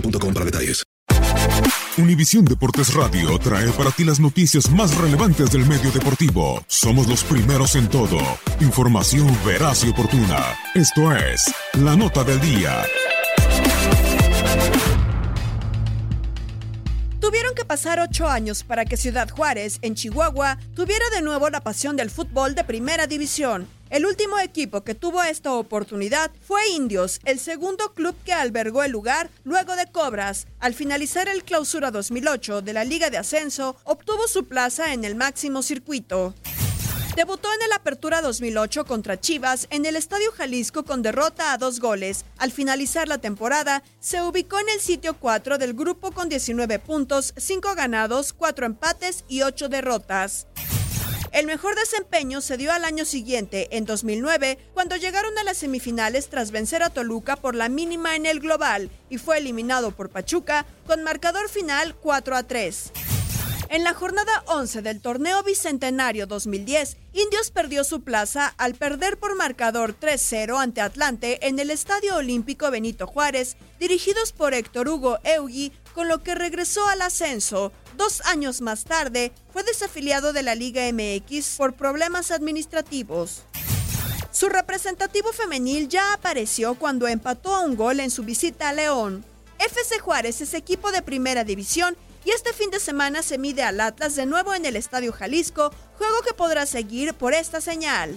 boostmobile.com. Univisión Deportes Radio trae para ti las noticias más relevantes del medio deportivo. Somos los primeros en todo. Información veraz y oportuna. Esto es La Nota del Día. Tuvieron que pasar ocho años para que Ciudad Juárez, en Chihuahua, tuviera de nuevo la pasión del fútbol de primera división. El último equipo que tuvo esta oportunidad fue Indios, el segundo club que albergó el lugar luego de Cobras. Al finalizar el clausura 2008 de la Liga de Ascenso, obtuvo su plaza en el máximo circuito. Debutó en el Apertura 2008 contra Chivas en el Estadio Jalisco con derrota a dos goles. Al finalizar la temporada, se ubicó en el sitio 4 del grupo con 19 puntos, 5 ganados, 4 empates y 8 derrotas. El mejor desempeño se dio al año siguiente, en 2009, cuando llegaron a las semifinales tras vencer a Toluca por la mínima en el global y fue eliminado por Pachuca con marcador final 4 a 3. En la jornada 11 del torneo Bicentenario 2010, Indios perdió su plaza al perder por marcador 3-0 ante Atlante en el Estadio Olímpico Benito Juárez, dirigidos por Héctor Hugo Eugui, con lo que regresó al ascenso. Dos años más tarde, fue desafiliado de la Liga MX por problemas administrativos. Su representativo femenil ya apareció cuando empató a un gol en su visita a León. FC Juárez es equipo de primera división y este fin de semana se mide al Atlas de nuevo en el Estadio Jalisco, juego que podrá seguir por esta señal.